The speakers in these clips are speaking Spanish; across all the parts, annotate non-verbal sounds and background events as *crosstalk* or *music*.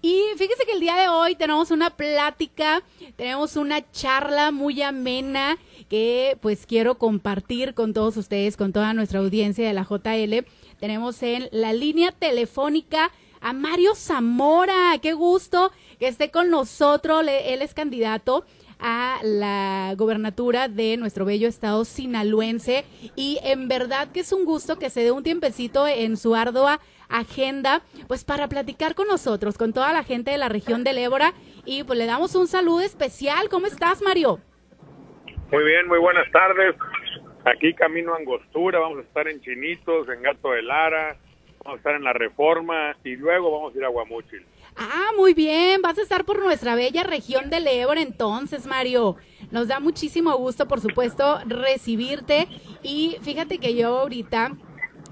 Y fíjese que el día de hoy tenemos una plática, tenemos una charla muy amena que pues quiero compartir con todos ustedes, con toda nuestra audiencia de la JL. Tenemos en la línea telefónica a Mario Zamora. Qué gusto que esté con nosotros. Él es candidato a la gobernatura de nuestro bello estado sinaloense y en verdad que es un gusto que se dé un tiempecito en su ardua agenda pues para platicar con nosotros, con toda la gente de la región del Ébora y pues le damos un saludo especial. ¿Cómo estás, Mario? Muy bien, muy buenas tardes. Aquí camino a Angostura, vamos a estar en Chinitos, en Gato de Lara, vamos a estar en La Reforma y luego vamos a ir a Guamúchil. Ah, muy bien, vas a estar por nuestra bella región del Ébora entonces, Mario. Nos da muchísimo gusto, por supuesto, recibirte. Y fíjate que yo ahorita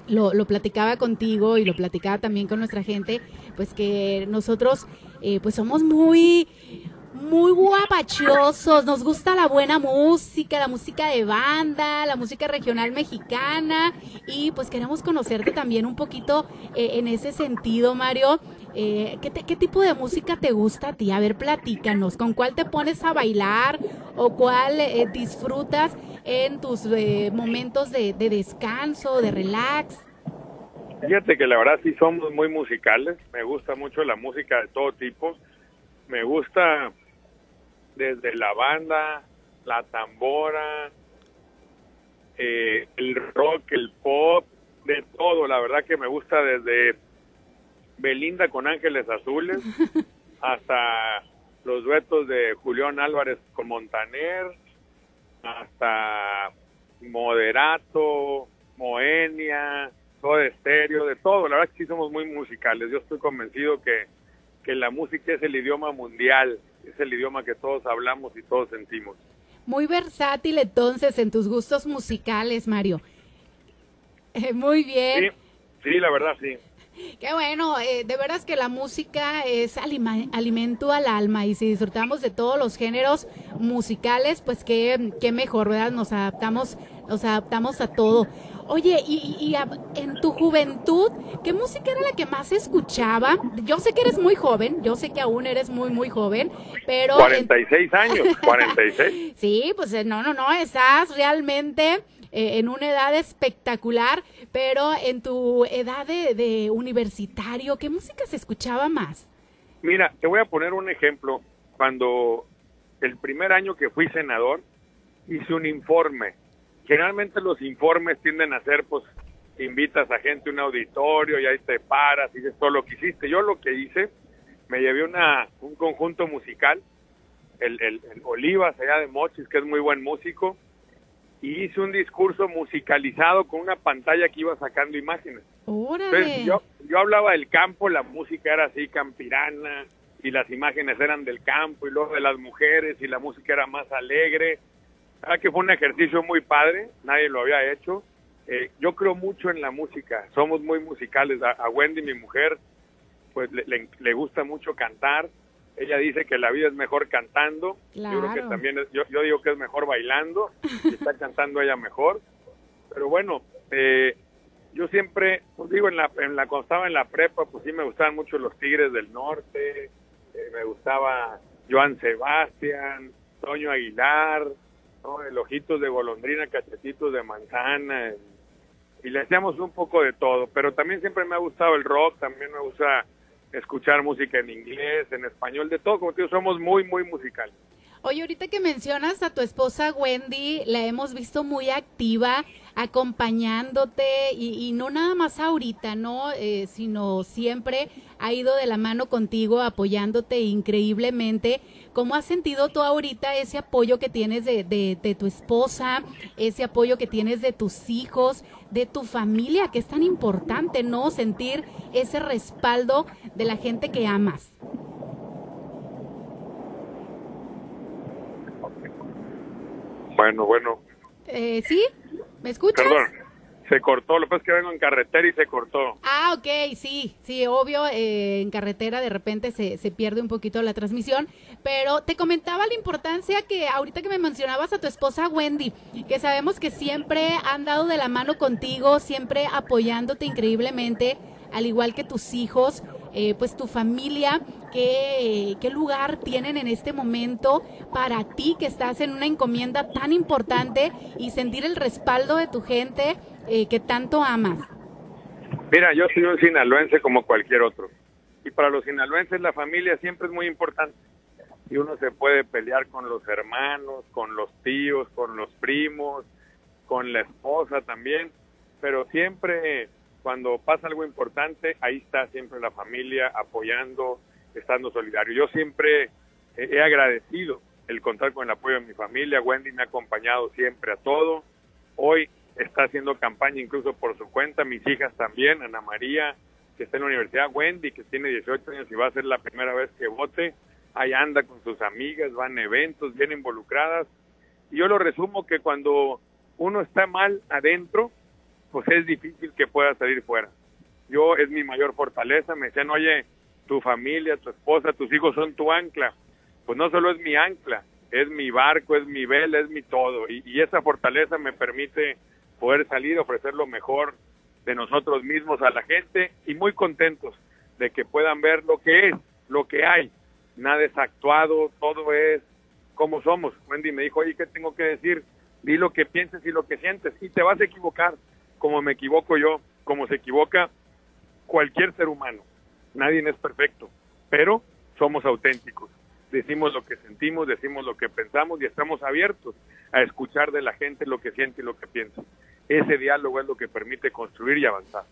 lo, lo platicaba contigo y lo platicaba también con nuestra gente, pues que nosotros eh, pues somos muy muy guapachosos, nos gusta la buena música, la música de banda, la música regional mexicana y pues queremos conocerte también un poquito eh, en ese sentido, Mario. Eh, ¿qué, ¿qué, tipo de música te gusta a ti? A ver, platícanos, ¿con cuál te pones a bailar o cuál eh, disfrutas en tus eh, momentos de, de descanso, de relax? Fíjate que la verdad sí somos muy musicales, me gusta mucho la música de todo tipo, me gusta desde la banda, la tambora, eh, el rock, el pop, de todo. La verdad que me gusta desde Belinda con Ángeles Azules *laughs* hasta los duetos de Julián Álvarez con Montaner, hasta Moderato, Moenia, todo estéreo, de todo. La verdad que sí somos muy musicales. Yo estoy convencido que, que la música es el idioma mundial es el idioma que todos hablamos y todos sentimos. Muy versátil entonces en tus gustos musicales, Mario. Eh, muy bien. Sí, sí, la verdad sí. *laughs* Qué bueno, eh, de veras que la música es alimento al alma y si disfrutamos de todos los géneros musicales, pues qué, qué mejor, ¿verdad? Nos adaptamos, nos adaptamos a todo. Oye, y, y, en tu juventud, ¿qué música era la que más escuchaba? Yo sé que eres muy joven, yo sé que aún eres muy, muy joven, pero... 46 años, 46. *laughs* sí, pues eh, no, no, no, estás realmente eh, en una edad espectacular, pero en tu edad de, de universitario, ¿qué música se escuchaba más? Mira, te voy a poner un ejemplo. Cuando el primer año que fui senador, hice un informe generalmente los informes tienden a ser, pues, invitas a gente a un auditorio y ahí te paras y dices todo lo que hiciste. Yo lo que hice, me llevé una, un conjunto musical, el, el, Olivas allá de Mochis, que es muy buen músico, y hice un discurso musicalizado con una pantalla que iba sacando imágenes. Entonces, yo, yo hablaba del campo, la música era así campirana, y las imágenes eran del campo, y luego de las mujeres, y la música era más alegre, Ah, que fue un ejercicio muy padre, nadie lo había hecho. Eh, yo creo mucho en la música, somos muy musicales. A, Wendy, mi mujer, pues le, le, gusta mucho cantar. Ella dice que la vida es mejor cantando. Yo creo que también, yo, yo, digo que es mejor bailando. y está *laughs* cantando ella mejor. Pero bueno, eh, yo siempre, pues digo, en la, en la, cuando estaba en la prepa, pues sí me gustaban mucho los Tigres del Norte. Eh, me gustaba Joan Sebastián, Toño Aguilar, el ojitos de golondrina, cachetitos de manzana, y le hacíamos un poco de todo, pero también siempre me ha gustado el rock, también me gusta escuchar música en inglés, en español, de todo, como te somos muy, muy musicales. Oye, ahorita que mencionas a tu esposa Wendy, la hemos visto muy activa, acompañándote y, no nada más ahorita, ¿no? Eh, sino siempre ha ido de la mano contigo, apoyándote increíblemente. ¿Cómo has sentido tú ahorita ese apoyo que tienes de, de, tu esposa, ese apoyo que tienes de tus hijos, de tu familia, que es tan importante, ¿no? Sentir ese respaldo de la gente que amas. Bueno, bueno. Eh, ¿Sí? ¿Me escuchas? Perdón, se cortó, lo que pasa es que vengo en carretera y se cortó. Ah, ok, sí, sí, obvio, eh, en carretera de repente se, se pierde un poquito la transmisión, pero te comentaba la importancia que ahorita que me mencionabas a tu esposa Wendy, que sabemos que siempre han dado de la mano contigo, siempre apoyándote increíblemente, al igual que tus hijos, eh, pues tu familia, ¿qué, qué lugar tienen en este momento para ti que estás en una encomienda tan importante y sentir el respaldo de tu gente eh, que tanto amas. Mira, yo soy un sinaloense como cualquier otro. Y para los sinaloenses la familia siempre es muy importante. Y uno se puede pelear con los hermanos, con los tíos, con los primos, con la esposa también. Pero siempre cuando pasa algo importante, ahí está siempre la familia apoyando, estando solidario. Yo siempre he agradecido el contar con el apoyo de mi familia. Wendy me ha acompañado siempre a todo. Hoy está haciendo campaña incluso por su cuenta, mis hijas también, Ana María, que está en la universidad, Wendy, que tiene 18 años y va a ser la primera vez que vote, ahí anda con sus amigas, van a eventos, bien involucradas. Y yo lo resumo que cuando uno está mal adentro, pues es difícil que pueda salir fuera. Yo es mi mayor fortaleza, me decían, oye, tu familia, tu esposa, tus hijos son tu ancla. Pues no solo es mi ancla, es mi barco, es mi vela, es mi todo. Y, y esa fortaleza me permite poder salir, ofrecer lo mejor de nosotros mismos a la gente y muy contentos de que puedan ver lo que es, lo que hay. Nada es actuado, todo es como somos. Wendy me dijo, oye, ¿qué tengo que decir? Di lo que pienses y lo que sientes y te vas a equivocar, como me equivoco yo, como se equivoca cualquier ser humano. Nadie es perfecto, pero somos auténticos. Decimos lo que sentimos, decimos lo que pensamos y estamos abiertos a escuchar de la gente lo que siente y lo que piensa ese diálogo es lo que permite construir y avanzar.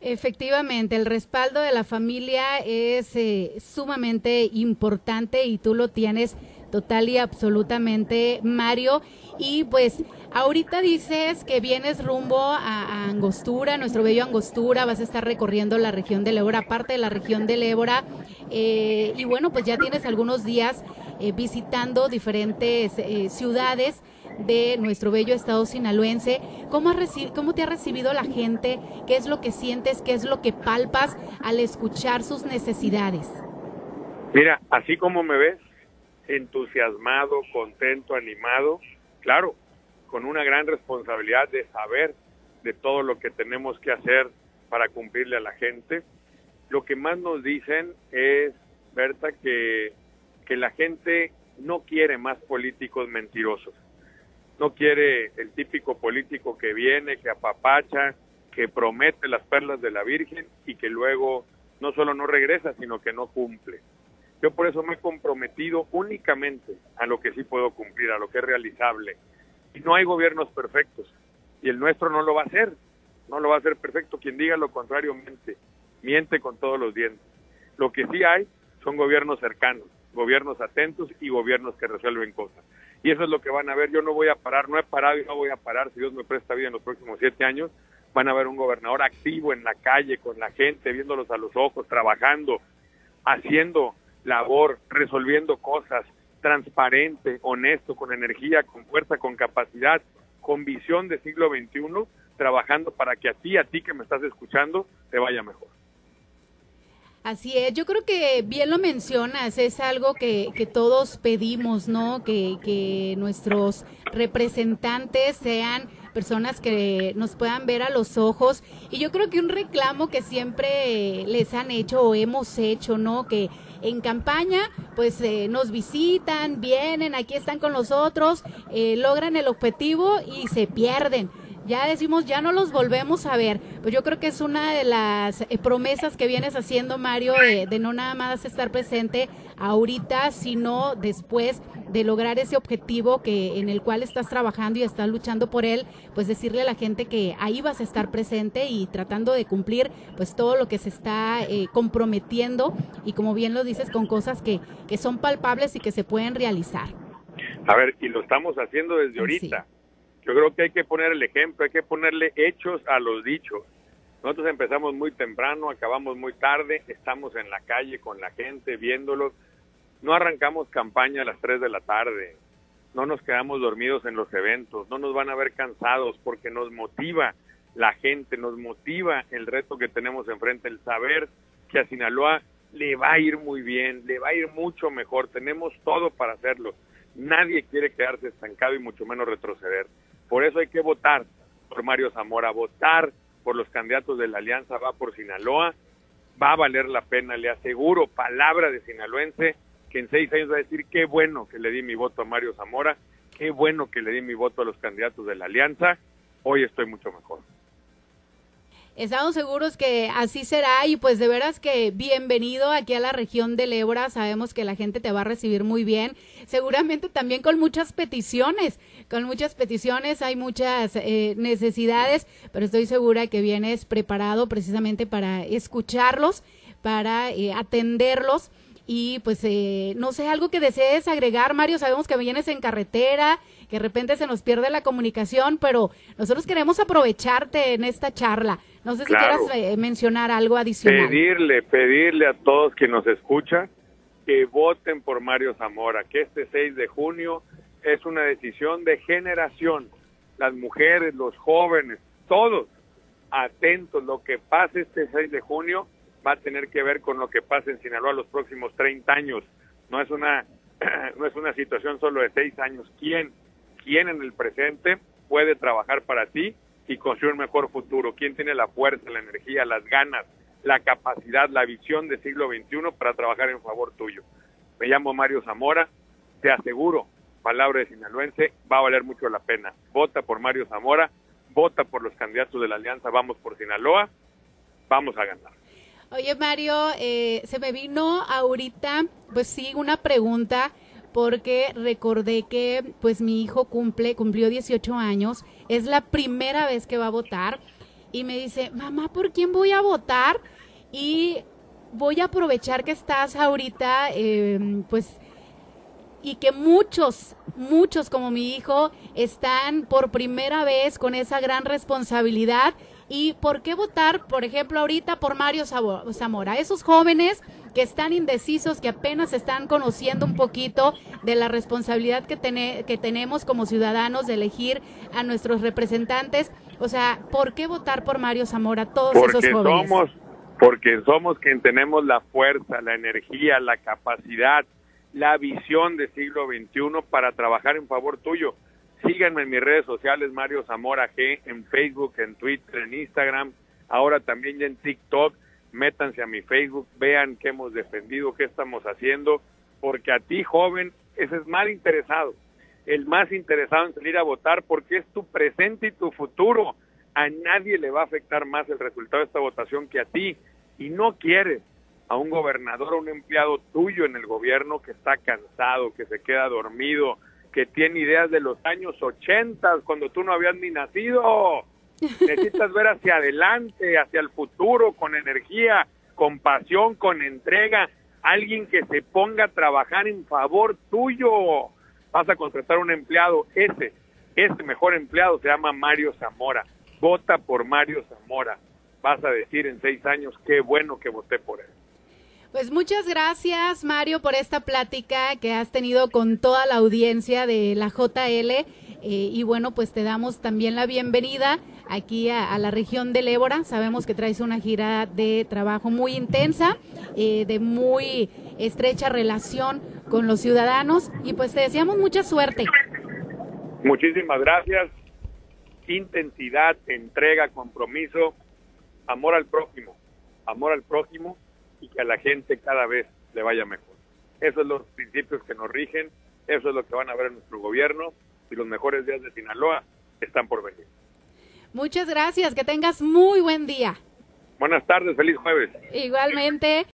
Efectivamente, el respaldo de la familia es eh, sumamente importante y tú lo tienes total y absolutamente, Mario. Y pues ahorita dices que vienes rumbo a, Angostura, nuestro bello Angostura, vas a estar recorriendo la región del Ébora, parte de la región del Ébora. Eh, y bueno, pues ya tienes algunos días eh, visitando diferentes ciudades de nuestro bello estado sinaloense. ¿Cómo, ¿Cómo te ha recibido la gente? ¿Qué es lo que sientes? ¿Qué es lo que palpas al escuchar sus necesidades? Mira, así como me ves, entusiasmado, contento, animado, claro, con una gran responsabilidad de saber de todo lo que tenemos que hacer para cumplirle a la gente. Lo que más nos dicen es, Berta, que, que la gente no quiere más políticos mentirosos no quiere el típico político que viene, que apapacha, que promete las perlas de la Virgen y que luego no solo no regresa, sino que no cumple. Yo por eso me he comprometido únicamente a lo que sí puedo cumplir, a lo que es realizable. Y no hay gobiernos perfectos. Y el nuestro no lo va a hacer. No lo va a hacer perfecto. Quien diga lo contrario miente. Miente con todos los dientes. Lo que sí hay son gobiernos cercanos, gobiernos atentos y gobiernos que resuelven cosas y eso es lo que van a ver. Yo no voy a parar, no he parado y no voy a parar si Dios me presta vida en los próximos siete años. Van a ver un gobernador activo en la calle, con la gente, viéndolos a los ojos, trabajando, haciendo labor, resolviendo cosas, transparente, honesto, con energía, con fuerza, con capacidad, con visión de siglo XXI, trabajando para que a ti, a ti que me estás escuchando, te vaya mejor. Así es, yo creo que bien lo mencionas, es algo que, que todos pedimos, ¿no? Que, que nuestros representantes sean personas que nos puedan ver a los ojos. Y yo creo que un reclamo que siempre les han hecho o hemos hecho, ¿no? Que en campaña, pues eh, nos visitan, vienen, aquí están con nosotros, eh, logran el objetivo y se pierden ya decimos, ya no los volvemos a ver. Pues yo creo que es una de las eh, promesas que vienes haciendo, Mario, de, no nada más estar presente ahorita, sino después de lograr ese objetivo que en el cual estás trabajando y estás luchando por él, pues decirle a la gente que ahí vas a estar presente y tratando de cumplir pues todo lo que se está eh, comprometiendo y como bien lo dices con cosas que, que son palpables y que se pueden realizar. A ver, y lo estamos haciendo desde ahorita. Yo creo que hay que poner el ejemplo, hay que ponerle hechos a los dichos. Nosotros empezamos muy temprano, acabamos muy tarde, estamos en la calle con la gente viéndolos. No arrancamos campaña a las 3 de la tarde, no nos quedamos dormidos en los eventos, no nos van a ver cansados porque nos motiva la gente, nos motiva el reto que tenemos enfrente, el saber que a Sinaloa le va a ir muy bien, le va a ir mucho mejor, tenemos todo para hacerlo. Nadie quiere quedarse estancado y mucho menos retroceder. Por eso hay que votar por Mario Zamora, votar por los candidatos de la Alianza Va por Sinaloa va a valer la pena, le aseguro, palabra de sinaloense, que en seis años va a decir qué bueno que le di mi voto a Mario Zamora, qué bueno que le di mi voto a los candidatos de la alianza, hoy estoy mucho mejor. Estamos seguros que así será y pues de veras que bienvenido aquí a la región del Ébora. Sabemos que la gente te va a recibir muy bien. Seguramente también con muchas peticiones, con muchas peticiones, hay muchas eh, necesidades, pero estoy segura que vienes preparado precisamente para escucharlos, para eh, atenderlos. Y pues, eh, no sé, algo que desees agregar, Mario. Sabemos que vienes en carretera, que de repente se nos pierde la comunicación, pero nosotros queremos aprovecharte en esta charla. No sé si quieras eh, mencionar algo adicional. Pedirle, pedirle a todos que nos escuchan que voten por Mario Zamora, que este 6 de junio es una decisión de generación. Las mujeres, los jóvenes, todos atentos. Lo que pase este 6 de junio va a tener que ver con lo que pase en Sinaloa los próximos 30 años. No es una *clears throat* no es una situación solo de 6 años. ¿Quién, quién en el presente puede trabajar para ti y construir un mejor futuro. ¿Quién tiene la fuerza, la energía, las ganas, la capacidad, la visión del siglo XXI para trabajar en favor tuyo? Me llamo Mario Zamora, te aseguro, palabra de sinaloense, va a valer mucho la pena. Vota por Mario Zamora, vota por los candidatos de la Alianza Vamos por Sinaloa, vamos a ganar. Oye Mario, eh, se me vino ahorita, pues sí, una pregunta porque recordé que pues mi hijo cumple, cumplió 18 años, es la primera vez que va a votar y me dice, mamá, ¿por quién voy a votar? Y voy a aprovechar que estás ahorita, em, pues, y que muchos, muchos como mi hijo están por primera vez con esa gran responsabilidad. ¿Y por qué votar, por ejemplo, ahorita por Mario Zamora? Esos jóvenes que están indecisos, que apenas están conociendo un poquito de la responsabilidad que, que tenemos como ciudadanos de elegir a nuestros representantes. O sea, ¿por qué votar por Mario Zamora todos esos jóvenes? Somos, porque somos quien tenemos la fuerza, la energía, la capacidad, la visión del siglo XXI para trabajar en favor tuyo. Síganme en mis redes sociales, Mario Zamora G, en Facebook, en Twitter, en Instagram, ahora también ya en TikTok métanse a mi Facebook, vean qué hemos defendido, qué estamos haciendo, porque a ti, joven, ese es más interesado, el más interesado en salir a votar, porque es tu presente y tu futuro. A nadie le va a afectar más el resultado de esta votación que a ti, y no quieres a un gobernador o un empleado tuyo en el gobierno que está cansado, que se queda dormido, que tiene ideas de los años 80, cuando tú no habías ni nacido *laughs* Necesitas ver hacia adelante, hacia el futuro, con energía, con pasión, con entrega. Alguien que se ponga a trabajar en favor tuyo. Vas a contratar un empleado. Ese, ese mejor empleado se llama Mario Zamora. Vota por Mario Zamora. Vas a decir en seis años, qué bueno que voté por él. Pues muchas gracias, Mario, por esta plática que has tenido con toda la audiencia de la JL. Eh, y bueno, pues te damos también la bienvenida aquí a, la región del Ébora. Sabemos que traes una gira de trabajo muy intensa, eh, de muy estrecha relación con los ciudadanos y pues te deseamos mucha suerte. Muchísimas gracias. Intensidad, entrega, compromiso, amor al prójimo, amor al prójimo y que a la gente cada vez le vaya mejor. Esos son los principios que nos rigen, eso es lo que van a ver en nuestro gobierno y los mejores días de Sinaloa están por venir. Muchas gracias, que tengas muy buen día. Buenas tardes, feliz jueves. Igualmente.